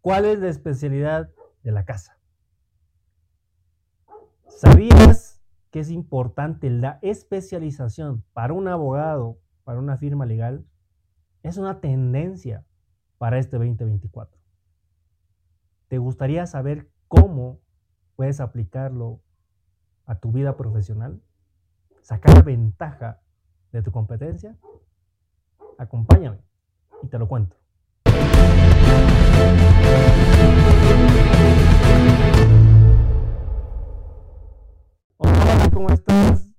¿Cuál es la especialidad de la casa? ¿Sabías que es importante la especialización para un abogado, para una firma legal? Es una tendencia para este 2024. ¿Te gustaría saber cómo puedes aplicarlo a tu vida profesional? ¿Sacar ventaja de tu competencia? Acompáñame y te lo cuento. ¿Cómo estás?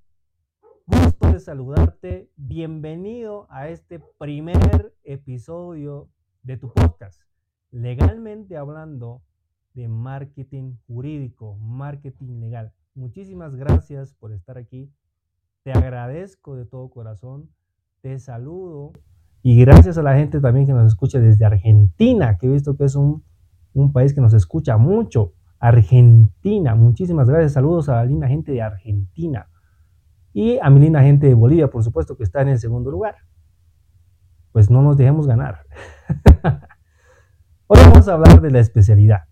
Gusto de saludarte. Bienvenido a este primer episodio de tu podcast. Legalmente hablando de marketing jurídico, marketing legal. Muchísimas gracias por estar aquí. Te agradezco de todo corazón. Te saludo. Y gracias a la gente también que nos escucha desde Argentina, que he visto que es un, un país que nos escucha mucho. Argentina, muchísimas gracias. Saludos a la linda gente de Argentina. Y a mi linda gente de Bolivia, por supuesto, que está en el segundo lugar. Pues no nos dejemos ganar. Hoy vamos a hablar de la especialidad.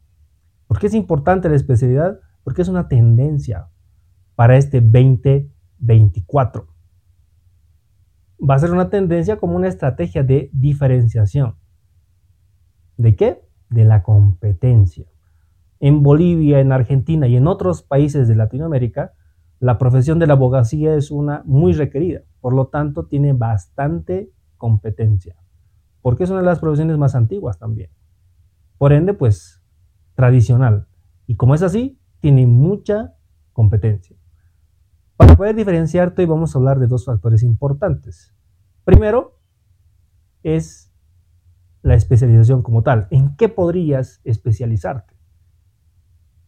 ¿Por qué es importante la especialidad? Porque es una tendencia para este 2024. Va a ser una tendencia como una estrategia de diferenciación. ¿De qué? De la competencia. En Bolivia, en Argentina y en otros países de Latinoamérica, la profesión de la abogacía es una muy requerida. Por lo tanto, tiene bastante competencia. Porque es una de las profesiones más antiguas también. Por ende, pues, tradicional. Y como es así, tiene mucha competencia. Para poder diferenciarte, vamos a hablar de dos factores importantes. Primero, es la especialización como tal. ¿En qué podrías especializarte?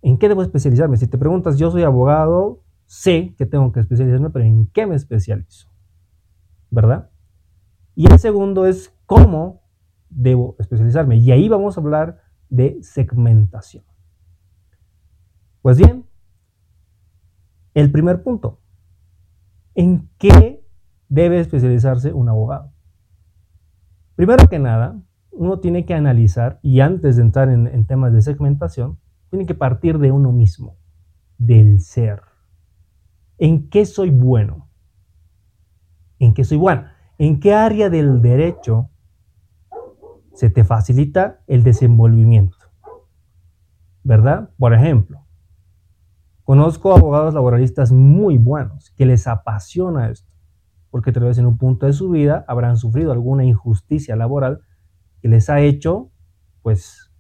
¿En qué debo especializarme? Si te preguntas, yo soy abogado, sé que tengo que especializarme, pero ¿en qué me especializo? ¿Verdad? Y el segundo es cómo debo especializarme. Y ahí vamos a hablar de segmentación. Pues bien, el primer punto. ¿En qué debe especializarse un abogado? Primero que nada, uno tiene que analizar, y antes de entrar en, en temas de segmentación, tiene que partir de uno mismo, del ser. ¿En qué soy bueno? ¿En qué soy bueno? ¿En qué área del derecho se te facilita el desenvolvimiento. ¿Verdad? Por ejemplo, conozco abogados laboralistas muy buenos que les apasiona esto, porque tal vez en un punto de su vida habrán sufrido alguna injusticia laboral que les ha hecho, pues,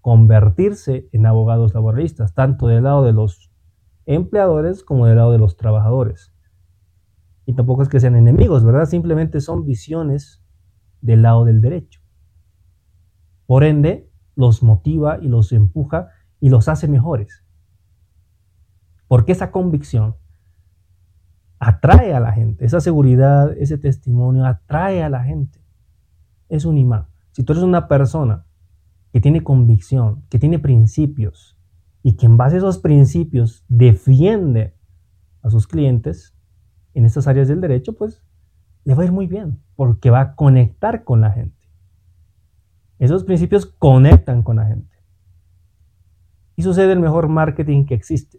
convertirse en abogados laboralistas, tanto del lado de los empleadores como del lado de los trabajadores. Y tampoco es que sean enemigos, ¿verdad? Simplemente son visiones del lado del derecho. Por ende, los motiva y los empuja y los hace mejores. Porque esa convicción atrae a la gente, esa seguridad, ese testimonio atrae a la gente. Es un imán. Si tú eres una persona que tiene convicción, que tiene principios y que en base a esos principios defiende a sus clientes en estas áreas del derecho, pues le va a ir muy bien porque va a conectar con la gente. Esos principios conectan con la gente. Y sucede el mejor marketing que existe,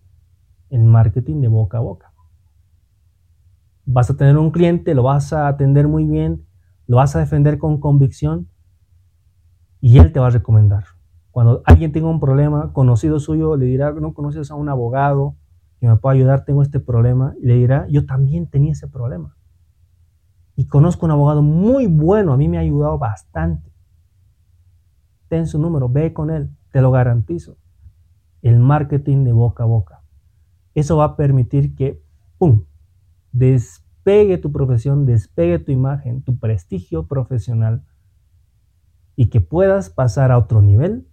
el marketing de boca a boca. Vas a tener un cliente, lo vas a atender muy bien, lo vas a defender con convicción y él te va a recomendar. Cuando alguien tenga un problema, conocido suyo le dirá, no conoces a un abogado que me pueda ayudar, tengo este problema, y le dirá, yo también tenía ese problema. Y conozco un abogado muy bueno, a mí me ha ayudado bastante ten su número, ve con él, te lo garantizo. El marketing de boca a boca. Eso va a permitir que, ¡pum!, despegue tu profesión, despegue tu imagen, tu prestigio profesional y que puedas pasar a otro nivel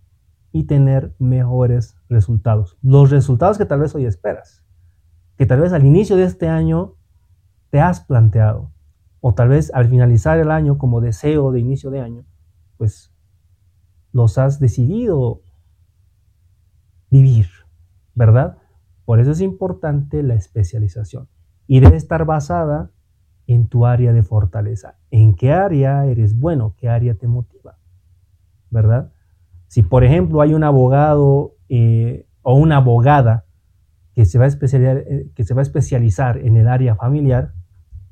y tener mejores resultados. Los resultados que tal vez hoy esperas, que tal vez al inicio de este año te has planteado, o tal vez al finalizar el año como deseo de inicio de año, pues los has decidido vivir, ¿verdad? Por eso es importante la especialización y debe estar basada en tu área de fortaleza. ¿En qué área eres bueno? ¿Qué área te motiva? ¿Verdad? Si, por ejemplo, hay un abogado eh, o una abogada que se, va a especializar, eh, que se va a especializar en el área familiar,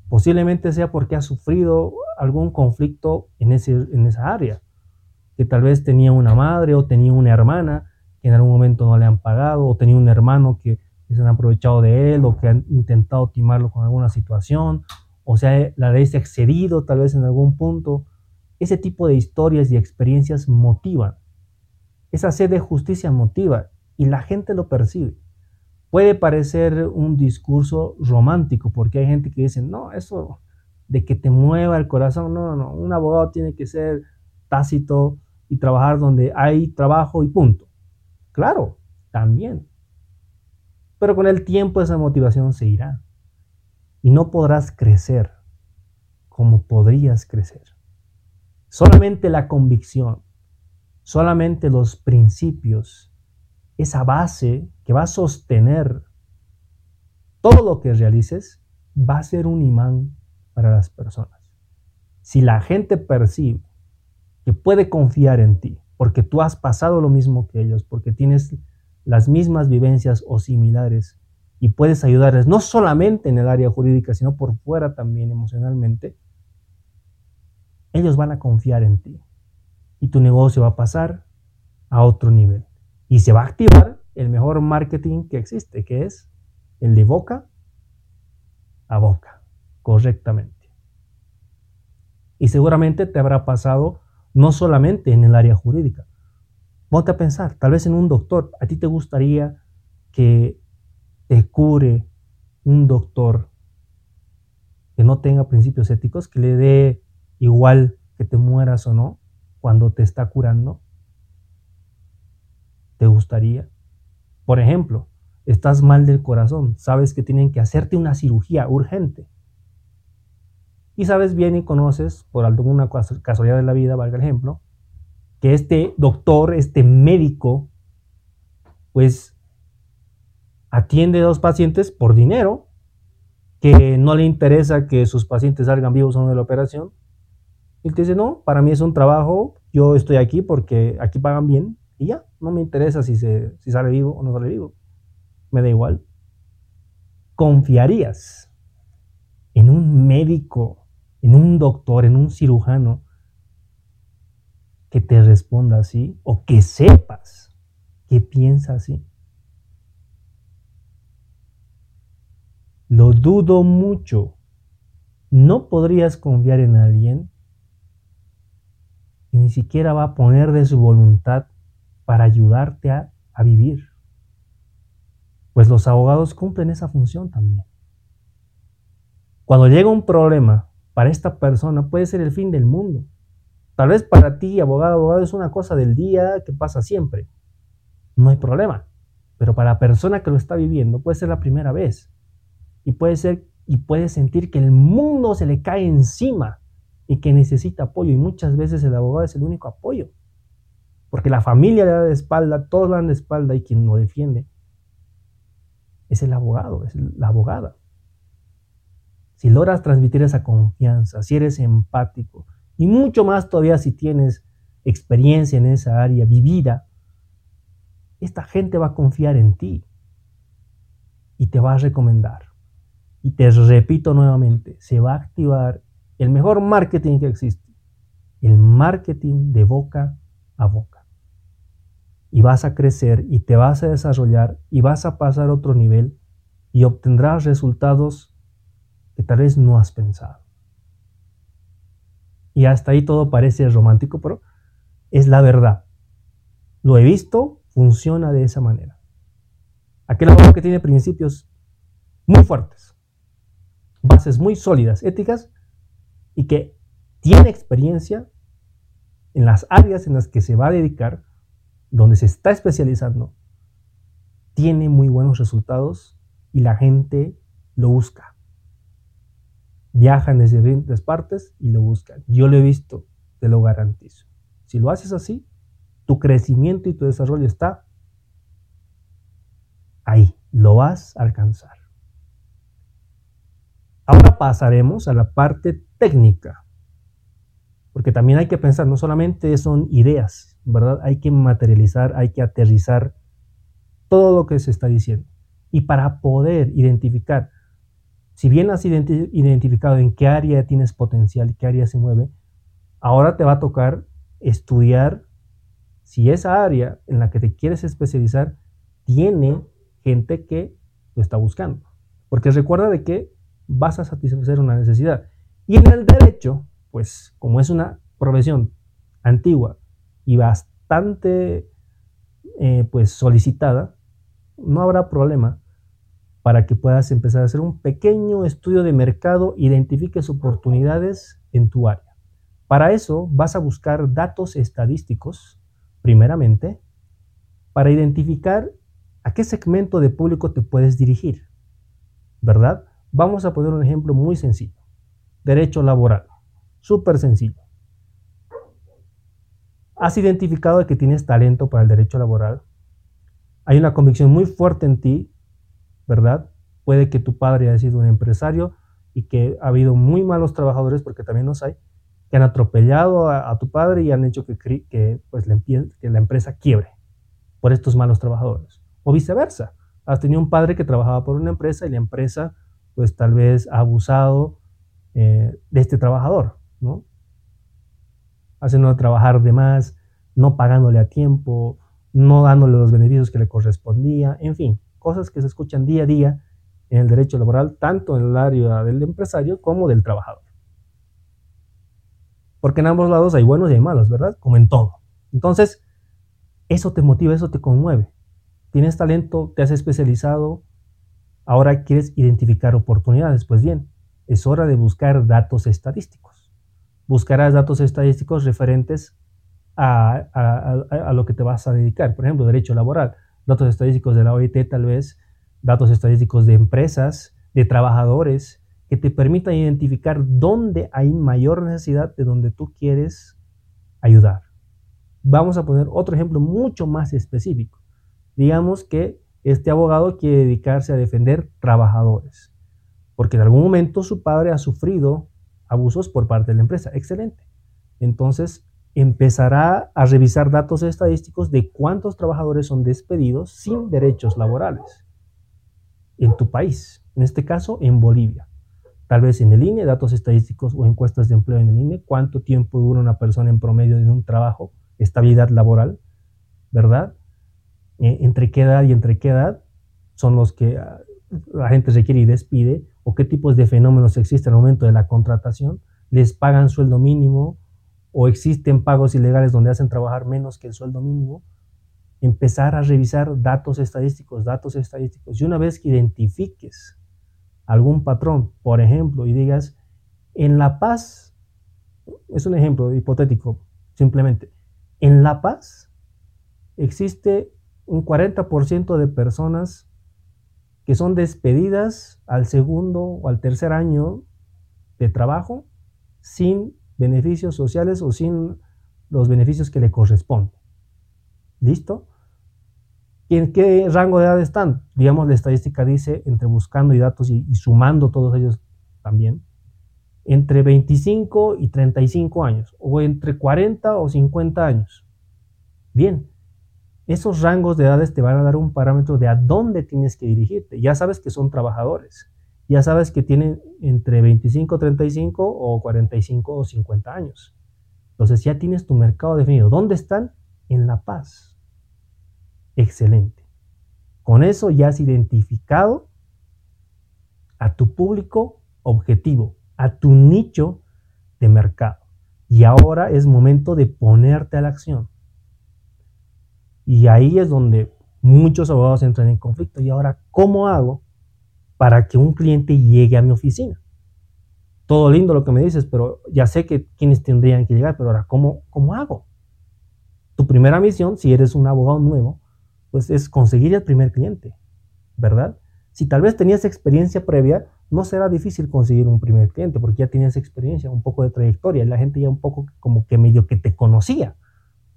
posiblemente sea porque ha sufrido algún conflicto en, ese, en esa área, que tal vez tenía una madre o tenía una hermana que en algún momento no le han pagado, o tenía un hermano que se han aprovechado de él, o que han intentado timarlo con alguna situación, o sea, la ley se ha excedido tal vez en algún punto. Ese tipo de historias y experiencias motivan. Esa sed de justicia motiva y la gente lo percibe. Puede parecer un discurso romántico porque hay gente que dice, no, eso de que te mueva el corazón, no, no, un abogado tiene que ser tácito y trabajar donde hay trabajo y punto. Claro, también. Pero con el tiempo esa motivación se irá y no podrás crecer como podrías crecer. Solamente la convicción, solamente los principios, esa base que va a sostener todo lo que realices, va a ser un imán para las personas. Si la gente percibe que puede confiar en ti, porque tú has pasado lo mismo que ellos, porque tienes las mismas vivencias o similares y puedes ayudarles no solamente en el área jurídica, sino por fuera también emocionalmente, ellos van a confiar en ti. Y tu negocio va a pasar a otro nivel. Y se va a activar el mejor marketing que existe, que es el de boca a boca, correctamente. Y seguramente te habrá pasado no solamente en el área jurídica, Ponte a pensar, tal vez en un doctor, a ti te gustaría que te cure un doctor que no tenga principios éticos, que le dé igual que te mueras o no cuando te está curando. ¿Te gustaría? Por ejemplo, estás mal del corazón, sabes que tienen que hacerte una cirugía urgente. Y sabes bien y conoces, por alguna casualidad de la vida, valga el ejemplo, que este doctor, este médico, pues atiende a los pacientes por dinero, que no le interesa que sus pacientes salgan vivos o no de la operación. Y te dice, no, para mí es un trabajo, yo estoy aquí porque aquí pagan bien y ya, no me interesa si, se, si sale vivo o no sale vivo, me da igual. ¿Confiarías en un médico, en un doctor, en un cirujano que te responda así o que sepas que piensa así. Lo dudo mucho. No podrías confiar en alguien que ni siquiera va a poner de su voluntad para ayudarte a, a vivir. Pues los abogados cumplen esa función también. Cuando llega un problema para esta persona puede ser el fin del mundo Tal vez para ti, abogado, abogado, es una cosa del día que pasa siempre. No hay problema. Pero para la persona que lo está viviendo puede ser la primera vez. Y puede ser y puede sentir que el mundo se le cae encima y que necesita apoyo. Y muchas veces el abogado es el único apoyo. Porque la familia le da de espalda, todos le dan de espalda y quien lo defiende es el abogado, es la abogada. Si logras transmitir esa confianza, si eres empático, y mucho más todavía si tienes experiencia en esa área vivida, esta gente va a confiar en ti y te va a recomendar. Y te repito nuevamente, se va a activar el mejor marketing que existe, el marketing de boca a boca. Y vas a crecer y te vas a desarrollar y vas a pasar a otro nivel y obtendrás resultados que tal vez no has pensado. Y hasta ahí todo parece romántico, pero es la verdad. Lo he visto, funciona de esa manera. Aquel abogado que tiene principios muy fuertes, bases muy sólidas, éticas, y que tiene experiencia en las áreas en las que se va a dedicar, donde se está especializando, tiene muy buenos resultados y la gente lo busca viajan desde diferentes partes y lo buscan. Yo lo he visto, te lo garantizo. Si lo haces así, tu crecimiento y tu desarrollo está ahí, lo vas a alcanzar. Ahora pasaremos a la parte técnica. Porque también hay que pensar, no solamente son ideas, ¿verdad? Hay que materializar, hay que aterrizar todo lo que se está diciendo. Y para poder identificar, si bien has identificado en qué área tienes potencial y qué área se mueve, ahora te va a tocar estudiar si esa área en la que te quieres especializar tiene gente que lo está buscando. Porque recuerda de que vas a satisfacer una necesidad. Y en el derecho, pues como es una profesión antigua y bastante eh, pues solicitada, no habrá problema para que puedas empezar a hacer un pequeño estudio de mercado, identifiques oportunidades en tu área. Para eso vas a buscar datos estadísticos, primeramente, para identificar a qué segmento de público te puedes dirigir, ¿verdad? Vamos a poner un ejemplo muy sencillo. Derecho laboral. Súper sencillo. ¿Has identificado que tienes talento para el derecho laboral? Hay una convicción muy fuerte en ti, ¿verdad? Puede que tu padre haya sido un empresario y que ha habido muy malos trabajadores, porque también los hay, que han atropellado a, tu padre y han hecho que, que, pues, la, que la empresa quiebre por estos malos trabajadores. O viceversa. Has tenido un padre que trabajaba por una empresa y la empresa pues tal vez ha abusado eh, de este trabajador, ¿no? Haciendo trabajar de más, no pagándole a tiempo, no dándole los beneficios que le correspondía, en fin, cosas que se escuchan día a día en el derecho laboral, tanto en el área del empresario como del trabajador. Porque en ambos lados hay buenos y hay malos, ¿verdad? Como en todo. Entonces, eso te motiva, eso te conmueve. Tienes talento, te has especializado, Ahora quieres identificar oportunidades. Pues bien, es hora de buscar datos estadísticos. Buscarás datos estadísticos referentes a, lo que te vas a dedicar. Por ejemplo, derecho laboral, datos estadísticos de la OIT tal vez, datos estadísticos de empresas, de trabajadores, que te permitan identificar dónde hay mayor necesidad de donde tú quieres ayudar. Vamos a poner otro ejemplo mucho más específico. Digamos que este abogado quiere dedicarse a defender trabajadores, porque en algún momento su padre ha sufrido abusos por parte de la empresa. Excelente. Entonces empezará a revisar datos estadísticos de cuántos trabajadores son despedidos sin derechos laborales en tu país, en este caso en Bolivia. Tal vez en el INE, datos estadísticos o encuestas de empleo en el INE, cuánto tiempo dura una persona en promedio en un trabajo, estabilidad laboral, ¿verdad? Eh, entre qué edad y entre qué edad son los que ah, la gente requiere y despide, o qué tipos de fenómenos existen al momento de la contratación, les pagan sueldo mínimo, o existen pagos ilegales donde hacen trabajar menos que el sueldo mínimo, empezar a revisar datos estadísticos, datos estadísticos. Y una vez que identifiques algún patrón, por ejemplo, y digas, en La Paz, es un ejemplo hipotético, simplemente, en La Paz existe un 40% de personas que son despedidas al segundo o al tercer año de trabajo sin beneficios sociales o sin los beneficios que le corresponden. ¿Listo? ¿Y en qué rango de edad están? Digamos, la estadística dice, entre buscando y datos y, y sumando todos ellos también, entre 25 y 35 años, o entre 40 o 50 años. Bien, esos rangos de edades te van a dar un parámetro de a dónde tienes que dirigirte. Ya sabes que son trabajadores, ya sabes que tienen entre 25, 35 o 45 o 50 años. Entonces ya tienes tu mercado definido. ¿Dónde están? En La Paz. Excelente. Con eso ya has identificado a tu público objetivo, a tu nicho de mercado. Y ahora es momento de ponerte a la acción. Y ahí es donde muchos abogados entran en conflicto. Y ahora, ¿cómo hago para que un cliente llegue a mi oficina? Todo lindo lo que me dices, pero ya sé que quienes tendrían que llegar, pero ahora, ¿cómo, cómo hago? Tu primera misión, si eres un abogado nuevo, pues es conseguir el primer cliente, ¿verdad? Si tal vez tenías experiencia previa, no será difícil conseguir un primer cliente porque ya tenías experiencia, un poco de trayectoria, y la gente ya un poco como que medio que te conocía,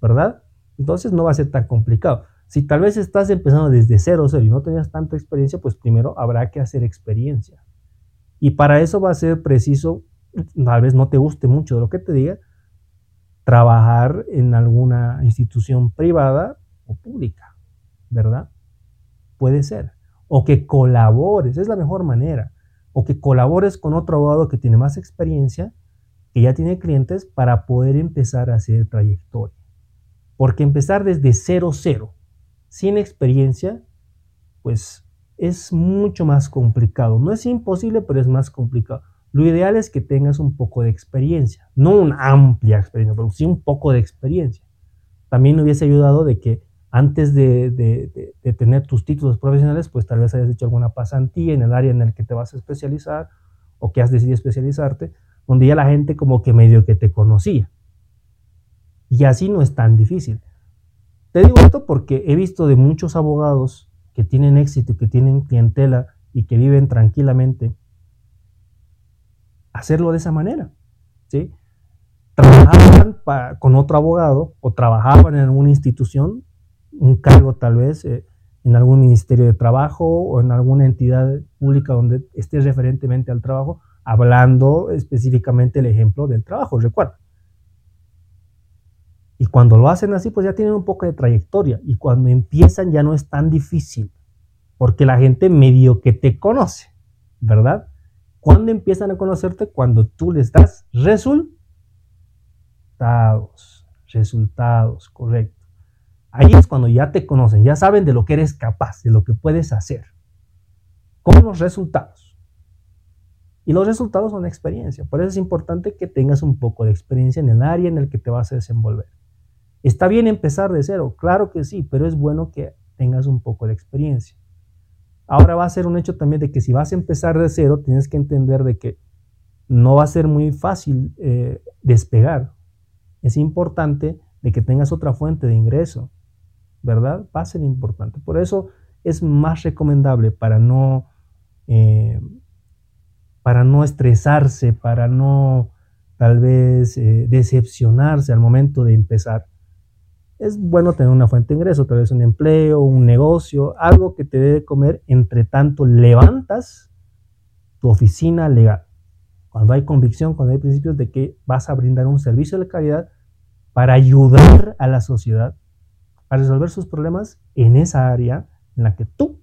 ¿verdad? Entonces no va a ser tan complicado. Si tal vez estás empezando desde cero, cero y no tenías tanta experiencia, pues primero habrá que hacer experiencia. Y para eso va a ser preciso, tal vez no te guste mucho de lo que te diga, trabajar en alguna institución privada o pública, ¿verdad? Puede ser. O que colabores, es la mejor manera. O que colabores con otro abogado que tiene más experiencia, que ya tiene clientes, para poder empezar a hacer trayectoria. Porque empezar desde cero, cero, sin experiencia, pues es mucho más complicado. No es imposible, pero es más complicado. Lo ideal es que tengas un poco de experiencia, no una amplia experiencia, pero sí un poco de experiencia. También hubiese ayudado de que antes de, tener tus títulos profesionales, pues tal vez hayas hecho alguna pasantía en el área en el que te vas a especializar o que has decidido especializarte, donde ya la gente como que medio que te conocía. Y así no es tan difícil. Te digo esto porque he visto de muchos abogados que tienen éxito, que tienen clientela y que viven tranquilamente hacerlo de esa manera. ¿sí? Trabajaban con otro abogado o trabajaban en alguna institución, un cargo tal vez eh, en algún ministerio de trabajo o en alguna entidad pública donde esté referentemente al trabajo, hablando específicamente el ejemplo del trabajo, recuerda. Y cuando lo hacen así, pues ya tienen un poco de trayectoria. Y cuando empiezan ya no es tan difícil, porque la gente medio que te conoce, ¿verdad? ¿Cuándo empiezan a conocerte? Cuando tú les das resultados. Resultados, correcto. Ahí es cuando ya te conocen, ya saben de lo que eres capaz, de lo que puedes hacer. Con los resultados. Y los resultados son experiencia. Por eso es importante que tengas un poco de experiencia en el área en el que te vas a desenvolver. ¿Está bien empezar de cero? Claro que sí, pero es bueno que tengas un poco de experiencia. Ahora va a ser un hecho también de que si vas a empezar de cero, tienes que entender de que no va a ser muy fácil eh, despegar. Es importante de que tengas otra fuente de ingreso, ¿verdad? Va a ser importante. Por eso es más recomendable para no, eh, para no estresarse, para no tal vez eh, decepcionarse al momento de empezar, es bueno tener una fuente de ingreso, tal vez un empleo, un negocio, algo que te debe comer entre tanto levantas tu oficina legal. Cuando hay convicción, cuando hay principios de que vas a brindar un servicio de calidad para ayudar a la sociedad a resolver sus problemas en esa área en la que tú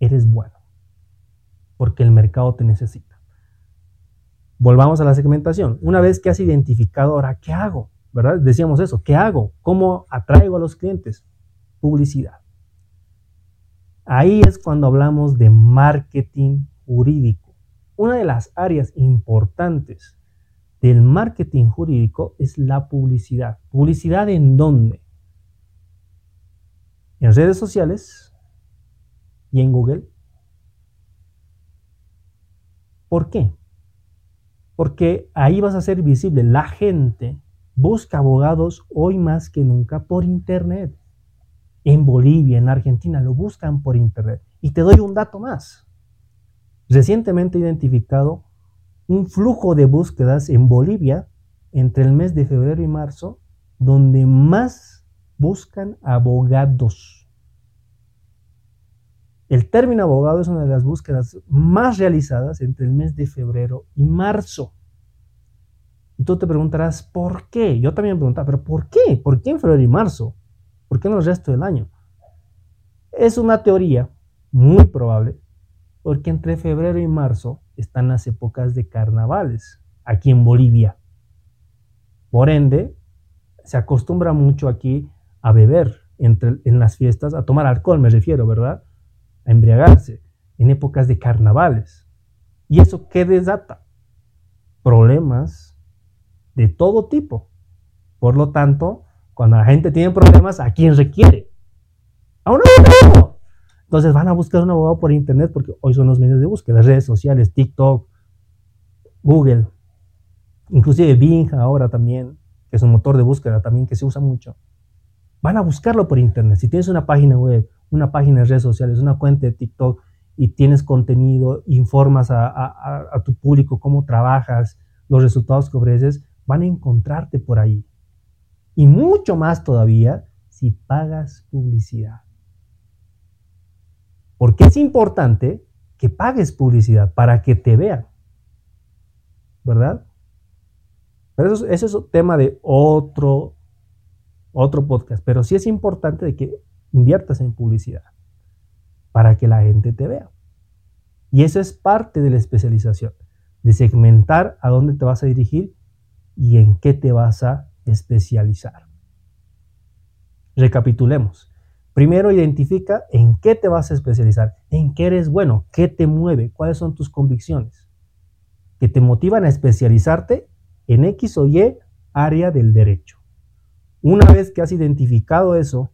eres bueno, porque el mercado te necesita. Volvamos a la segmentación. Una vez que has identificado, ahora, ¿qué hago? ¿Verdad? Decíamos eso, ¿qué hago? ¿Cómo atraigo a los clientes? Publicidad. Ahí es cuando hablamos de marketing jurídico. Una de las áreas importantes del marketing jurídico es la publicidad. ¿Publicidad en dónde? En redes sociales y en Google. ¿Por qué? Porque ahí vas a ser visible. La gente busca abogados hoy más que nunca por Internet. En Bolivia, en Argentina, lo buscan por Internet. Y te doy un dato más. Recientemente he identificado un flujo de búsquedas en Bolivia entre el mes de febrero y marzo, donde más buscan abogados. El término abogado es una de las búsquedas más realizadas entre el mes de febrero y marzo. Tú te preguntarás, ¿por qué? Yo también me preguntaba, ¿pero por qué? ¿Por qué en febrero y marzo? ¿Por qué no el resto del año? Es una teoría muy probable, porque entre febrero y marzo están las épocas de carnavales aquí en Bolivia. Por ende, se acostumbra mucho aquí a beber entre, en las fiestas, a tomar alcohol, me refiero, ¿verdad? A embriagarse en épocas de carnavales. ¿Y eso qué desata? Problemas de todo tipo. Por lo tanto, cuando la gente tiene problemas, ¿a quién requiere? A un abogado. Entonces van a buscar un abogado por internet porque hoy son los medios de búsqueda, las redes sociales, TikTok, Google, inclusive Bing ahora también, que es un motor de búsqueda también que se usa mucho. Van a buscarlo por internet. Si tienes una página web, una página de redes sociales, una cuenta de TikTok y tienes contenido, informas a, a tu público cómo trabajas, los resultados que ofreces, van a encontrarte por ahí. Y mucho más todavía si pagas publicidad. Porque es importante que pagues publicidad para que te vean. ¿Verdad? Pero eso, es un tema de otro, otro podcast. Pero sí es importante de que inviertas en publicidad para que la gente te vea. Y eso es parte de la especialización, de segmentar a dónde te vas a dirigir y en qué te vas a especializar. Recapitulemos. Primero identifica en qué te vas a especializar, en qué eres bueno, qué te mueve, cuáles son tus convicciones, que te motivan a especializarte en X o Y área del derecho. Una vez que has identificado eso,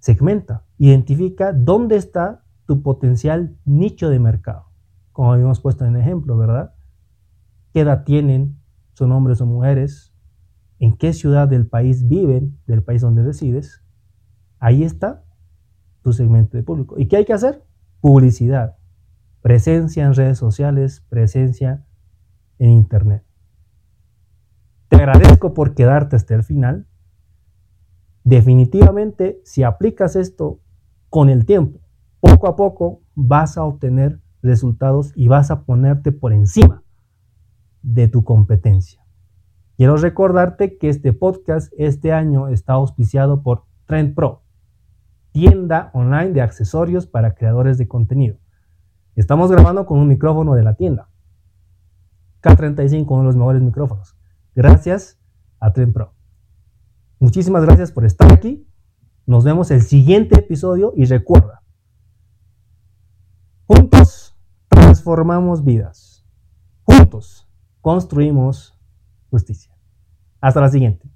segmenta, identifica dónde está tu potencial nicho de mercado, como habíamos puesto en el ejemplo, ¿verdad? ¿Qué edad tienen? ¿Son hombres o mujeres? ¿En qué ciudad del país viven, del país donde resides? Ahí está tu segmento de público. ¿Y qué hay que hacer? Publicidad, presencia en redes sociales, presencia en Internet. Te agradezco por quedarte hasta el final. Definitivamente, si aplicas esto con el tiempo, poco a poco vas a obtener resultados y vas a ponerte por encima de tu competencia. Quiero recordarte que este podcast este año está auspiciado por Trend Pro, tienda online de accesorios para creadores de contenido. Estamos grabando con un micrófono de la tienda. K35, uno de los mejores micrófonos. Gracias a Trend Pro. Muchísimas gracias por estar aquí. Nos vemos el siguiente episodio y recuerda, juntos transformamos vidas. Construimos justicia. Hasta la siguiente.